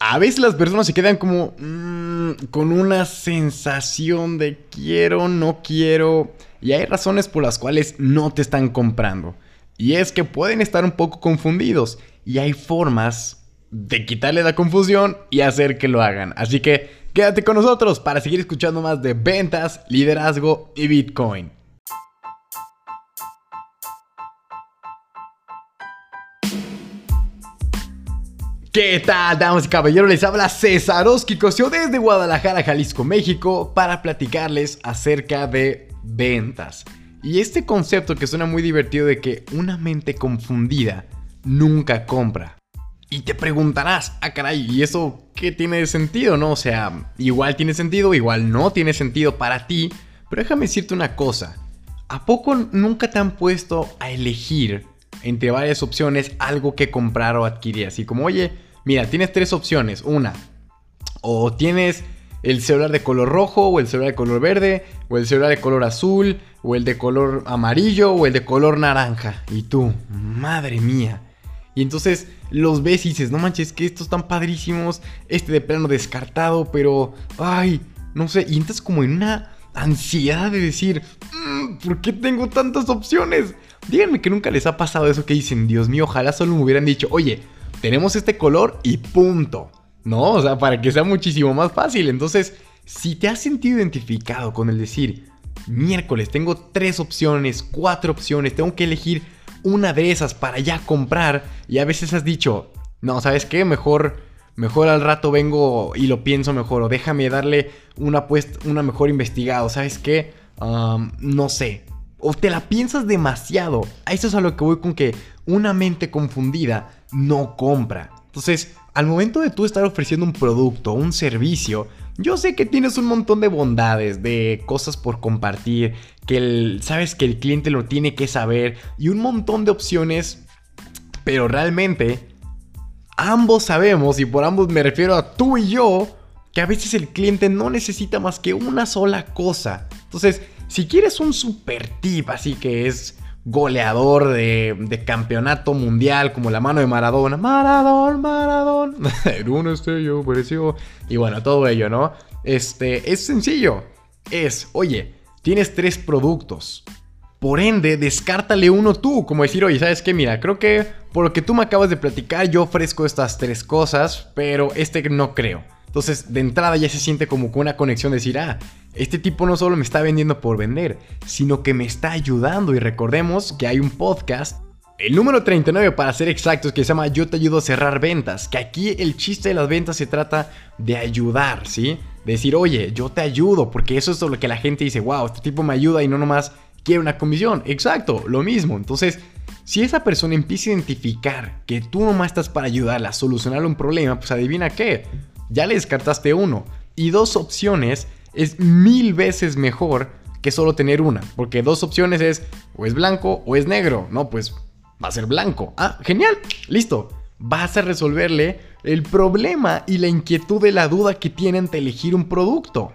a veces las personas se quedan como mm, con una sensación de quiero, no quiero. Y hay razones por las cuales no te están comprando. Y es que pueden estar un poco confundidos. Y hay formas de quitarle la confusión y hacer que lo hagan. Así que quédate con nosotros para seguir escuchando más de ventas, liderazgo y Bitcoin. ¿Qué tal, damas y caballeros? Les habla César Cosio desde Guadalajara, Jalisco, México, para platicarles acerca de ventas. Y este concepto que suena muy divertido de que una mente confundida nunca compra. Y te preguntarás, ah caray, ¿y eso qué tiene de sentido, no? O sea, igual tiene sentido, igual no tiene sentido para ti, pero déjame decirte una cosa. ¿A poco nunca te han puesto a elegir entre varias opciones algo que comprar o adquirir? Así como, oye, Mira, tienes tres opciones. Una, o tienes el celular de color rojo, o el celular de color verde, o el celular de color azul, o el de color amarillo, o el de color naranja. Y tú, madre mía. Y entonces los ves y dices, no manches, que estos están padrísimos. Este de plano descartado, pero, ay, no sé. Y entras como en una ansiedad de decir, mm, ¿por qué tengo tantas opciones? Díganme que nunca les ha pasado eso que dicen, Dios mío, ojalá solo me hubieran dicho, oye, tenemos este color y punto. ¿No? O sea, para que sea muchísimo más fácil. Entonces, si te has sentido identificado con el decir, miércoles, tengo tres opciones, cuatro opciones, tengo que elegir una de esas para ya comprar, y a veces has dicho, no, ¿sabes qué? Mejor, mejor al rato vengo y lo pienso mejor, o déjame darle una, una mejor investigado, ¿sabes qué? no sé. O te la piensas demasiado. A eso es a lo que voy con que una mente confundida no compra. Entonces, al momento de tú estar ofreciendo un producto, un servicio, yo sé que tienes un montón de bondades, de cosas por compartir, que sabes que el cliente lo tiene que saber y un montón de opciones, pero realmente ambos sabemos, y por ambos me refiero a tú y yo, que a veces el cliente no necesita más que una sola cosa. Entonces, si quieres un super tip, así que es goleador de, campeonato mundial como la mano de Maradona. Maradona, Maradona. en un estello pareció. Y bueno, todo ello, ¿no? Este, es sencillo. Es, oye, tienes tres productos. Por ende, descártale uno tú. Como decir, oye, ¿sabes qué? Mira, creo que por lo que tú me acabas de platicar, yo ofrezco estas tres cosas, pero este no creo. Entonces, de entrada ya se siente como con una conexión de decir, ah, este tipo no solo me está vendiendo por vender, sino que me está ayudando. Y recordemos que hay un podcast, el número 39 para ser exactos, que se llama Yo te ayudo a cerrar ventas. Que aquí el chiste de las ventas se trata de ayudar, ¿sí? De decir, oye, yo te ayudo, porque eso es lo que la gente dice, wow, este tipo me ayuda y no nomás quiere una comisión. Exacto, lo mismo. Entonces, si esa persona empieza a identificar que tú nomás estás para ayudarla a solucionar un problema, pues adivina qué, ya le descartaste uno. Y dos opciones es mil veces mejor que solo tener una. Porque dos opciones es o es blanco o es negro. No, pues va a ser blanco. Ah, genial. Listo. Vas a resolverle el problema y la inquietud de la duda que tiene ante elegir un producto.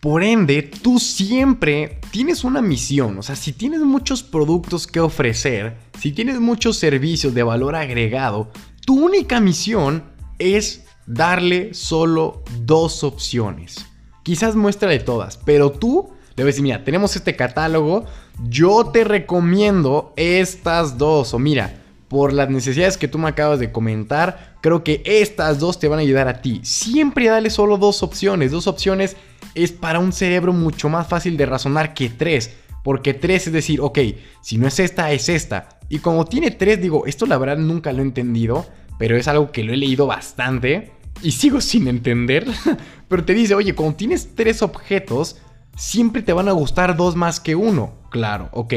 Por ende, tú siempre tienes una misión, o sea, si tienes muchos productos que ofrecer, si tienes muchos servicios de valor agregado, tu única misión es darle solo dos opciones. Quizás muéstrale todas, pero tú le vas a decir, mira, tenemos este catálogo, yo te recomiendo estas dos. O mira, por las necesidades que tú me acabas de comentar, creo que estas dos te van a ayudar a ti. Siempre dale solo dos opciones. Dos opciones es para un cerebro mucho más fácil de razonar que tres. Porque tres es decir, ok, si no es esta, es esta. Y como tiene tres, digo, esto la verdad nunca lo he entendido, pero es algo que lo he leído bastante y sigo sin entender, pero te dice, oye, cuando tienes tres objetos, siempre te van a gustar dos más que uno. Claro, ok.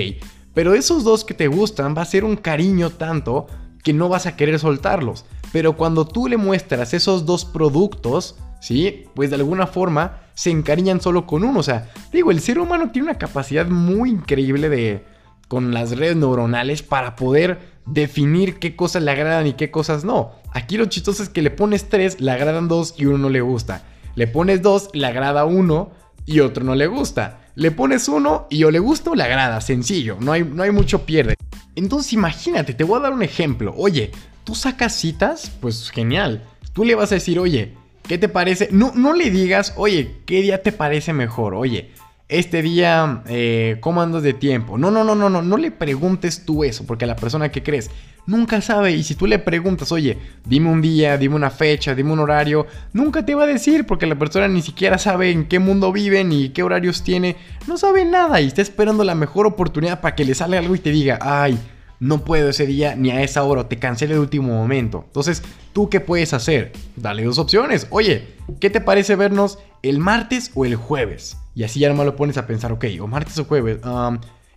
Pero esos dos que te gustan va a ser un cariño tanto que no vas a querer soltarlos. Pero cuando tú le muestras esos dos productos, ¿sí? Pues de alguna forma se encariñan solo con uno. O sea, digo, el ser humano tiene una capacidad muy increíble de, con las redes neuronales para poder definir qué cosas le agradan y qué cosas no. Aquí lo chistoso es que le pones tres, le agradan dos y uno no le gusta. Le pones dos, le agrada uno y otro no le gusta. Le pones uno y o le gusta o le agrada, sencillo, no hay, no hay mucho pierde. Entonces imagínate, te voy a dar un ejemplo. Oye, ¿tú sacas citas? Pues genial. tú le vas a decir, oye, ¿qué te parece? No, no le digas, oye, ¿qué día te parece mejor? Oye, este día, eh, ¿cómo andas de tiempo? No, no, no, no, no, no le preguntes tú eso, porque la persona que crees nunca sabe. Y si tú le preguntas, oye, dime un día, dime una fecha, dime un horario, nunca te va a decir, porque la persona ni siquiera sabe en qué mundo vive ni qué horarios tiene, no sabe nada y está esperando la mejor oportunidad para que le salga algo y te diga, ay, no puedo ese día ni a esa hora, te cancele de último momento. Entonces, ¿tú qué puedes hacer? Dale dos opciones. Oye, ¿qué te parece vernos el martes o el jueves? Y así ya nomás lo pones a pensar, ok, o martes o jueves.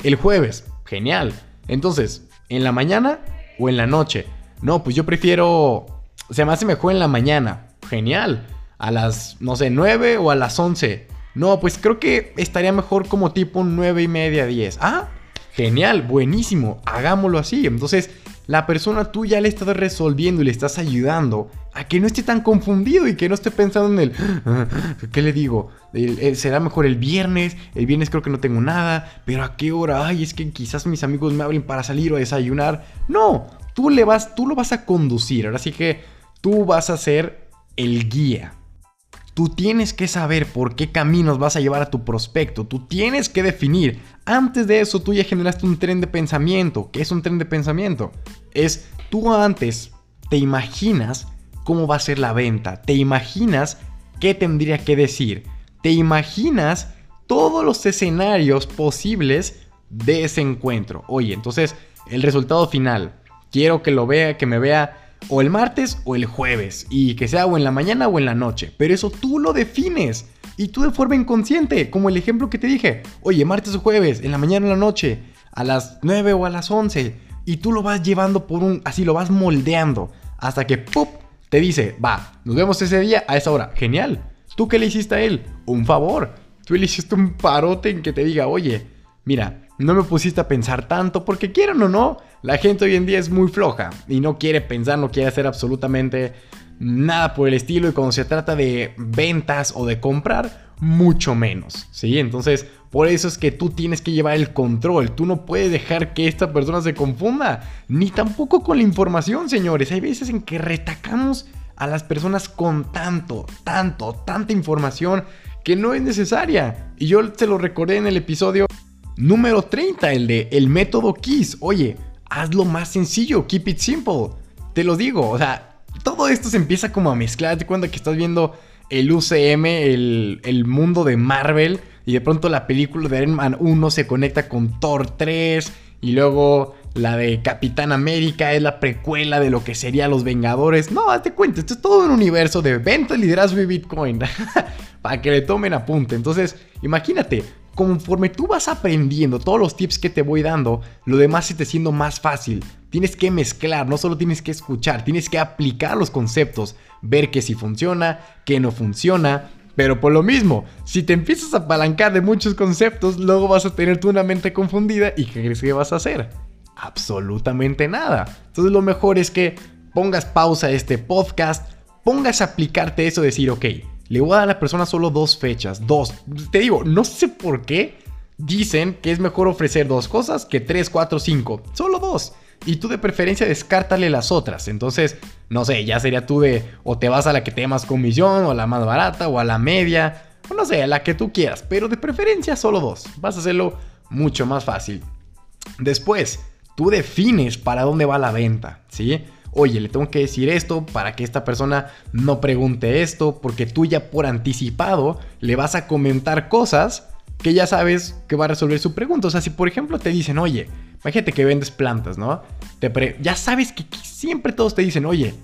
el jueves, genial. Entonces, en la mañana o en la noche. No, pues yo prefiero. Se me hace mejor en la mañana. Genial. A las, no sé, 9 o a las 11. No, pues creo que estaría mejor como tipo 9 y media, 10. Ah, genial, buenísimo. Hagámoslo así. Entonces, la persona tú ya le estás resolviendo y le estás ayudando a que no esté tan confundido y que no esté pensando en el, ¿qué le digo? será mejor el viernes, el viernes creo que no tengo nada, pero ¿a qué hora? Ay, es que quizás mis amigos me hablen para salir o desayunar. No, tú le vas, tú lo vas a conducir, ahora sí que tú vas a ser el guía. Tú tienes que saber por qué caminos vas a llevar a tu prospecto. Tú tienes que definir. Antes de eso, tú ya generaste un tren de pensamiento. ¿Qué es un tren de pensamiento? Es tú antes te imaginas cómo va a ser la venta. Te imaginas qué tendría que decir. Te imaginas todos los escenarios posibles de ese encuentro. Oye, entonces, el resultado final. Quiero que lo vea, que me vea o el martes o el jueves. Y que sea o en la mañana o en la noche. Pero eso tú lo defines. Y tú de forma inconsciente, como el ejemplo que te dije. Oye, martes o jueves, en la mañana o en la noche, a las 9 o a las 11. Y tú lo vas llevando por un... Así lo vas moldeando. Hasta que ¡pup! te dice, va, nos vemos ese día a esa hora. Genial. ¿Tú qué le hiciste a él? Un favor. Tú le hiciste un parote en que te diga, oye, mira, no me pusiste a pensar tanto porque quieran o no, la gente hoy en día es muy floja y no quiere pensar, no quiere hacer absolutamente nada por el estilo y cuando se trata de ventas o de comprar, mucho menos, ¿sí? Entonces, por eso es que tú tienes que llevar el control, tú no puedes dejar que esta persona se confunda, ni tampoco con la información, señores. Hay veces en que retacamos a las personas con tanto, tanto, tanta información que no es necesaria. Y yo te lo recordé en el episodio número 30, el de el método KISS. Oye, hazlo más sencillo, keep it simple. Te lo digo, o sea, todo esto se empieza como a mezclar. Te cuenta que estás viendo el UCM, el, mundo de Marvel, y de pronto la película de Iron Man 1 se conecta con Thor 3, y luego la de Capitán América es la precuela de lo que sería Los Vengadores. No, hazte cuenta, esto es todo un universo de venta, liderazgo y Bitcoin. Para que le tomen apunte. Entonces, imagínate, conforme tú vas aprendiendo todos los tips que te voy dando, lo demás se te siendo más fácil. Tienes que mezclar, no solo tienes que escuchar, tienes que aplicar los conceptos, ver que si funciona, que no funciona. Pero por lo mismo, si te empiezas a apalancar de muchos conceptos, luego vas a tener tú una mente confundida y ¿qué crees que vas a hacer? Absolutamente nada. Entonces lo mejor es que pongas pausa a este podcast, pongas a aplicarte eso, decir, ok, le voy a dar a la persona solo dos fechas. Dos. Te digo, no sé por qué dicen que es mejor ofrecer dos cosas que tres, cuatro, cinco. Solo dos. Y tú de preferencia descártale las otras. Entonces, no sé, ya sería tú de o te vas a la que te dé más comisión, o a la más barata, o a la media, o no sé, a la que tú quieras. Pero de preferencia solo dos. Vas a hacerlo mucho más fácil. Después, tú defines para dónde va la venta, ¿sí? Oye, le tengo que decir esto para que esta persona no pregunte esto, porque tú ya por anticipado le vas a comentar cosas que ya sabes que va a resolver su pregunta. O sea, si por ejemplo te dicen, oye, imagínate que vendes plantas, ¿no? Te ya sabes que siempre todos te dicen, oye,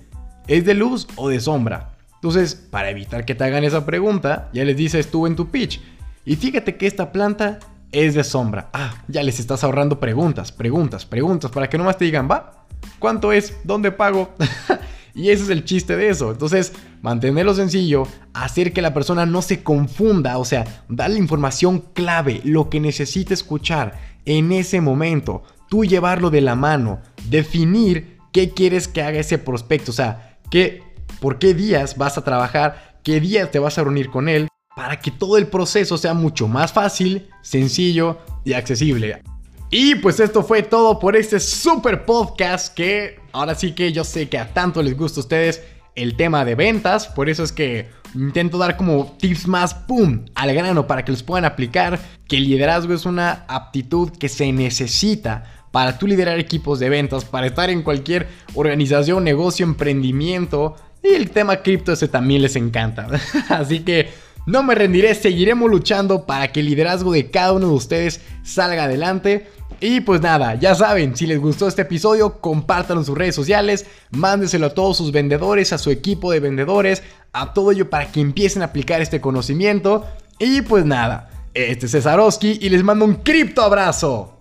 ¿es de luz o de sombra? Entonces, para evitar que te hagan esa pregunta, ya les dices tú en tu pitch, y fíjate que esta planta es de sombra. Ah, ya les estás ahorrando preguntas, preguntas, preguntas, para que nomás te digan, va, ¿Cuánto es? ¿Dónde pago? y ese es el chiste de eso. Entonces, mantenerlo sencillo, hacer que la persona no se confunda, o sea, darle información clave, lo que necesita escuchar en ese momento, tú llevarlo de la mano, definir qué quieres que haga ese prospecto, o sea, qué, por qué días vas a trabajar, qué días te vas a reunir con él, para que todo el proceso sea mucho más fácil, sencillo y accesible. Y pues esto fue todo por este super podcast que ahora sí que yo sé que a tanto les gusta a ustedes. el tema de ventas, por eso es que intento dar como tips más, ¡pum!, al grano para que los puedan aplicar, que el liderazgo es una aptitud que se necesita para tú liderar equipos de ventas, para estar en cualquier organización, negocio, emprendimiento. Y el tema cripto ese también les encanta. Así que no me rendiré, seguiremos luchando para que el liderazgo de cada uno de ustedes salga adelante. Y pues nada, ya saben, si les gustó este episodio, compártanlo en sus redes sociales, mándeselo a todos sus vendedores, a su equipo de vendedores, a todo ello para que empiecen a aplicar este conocimiento. Y pues nada, este es Cesarowski y les mando un cripto abrazo.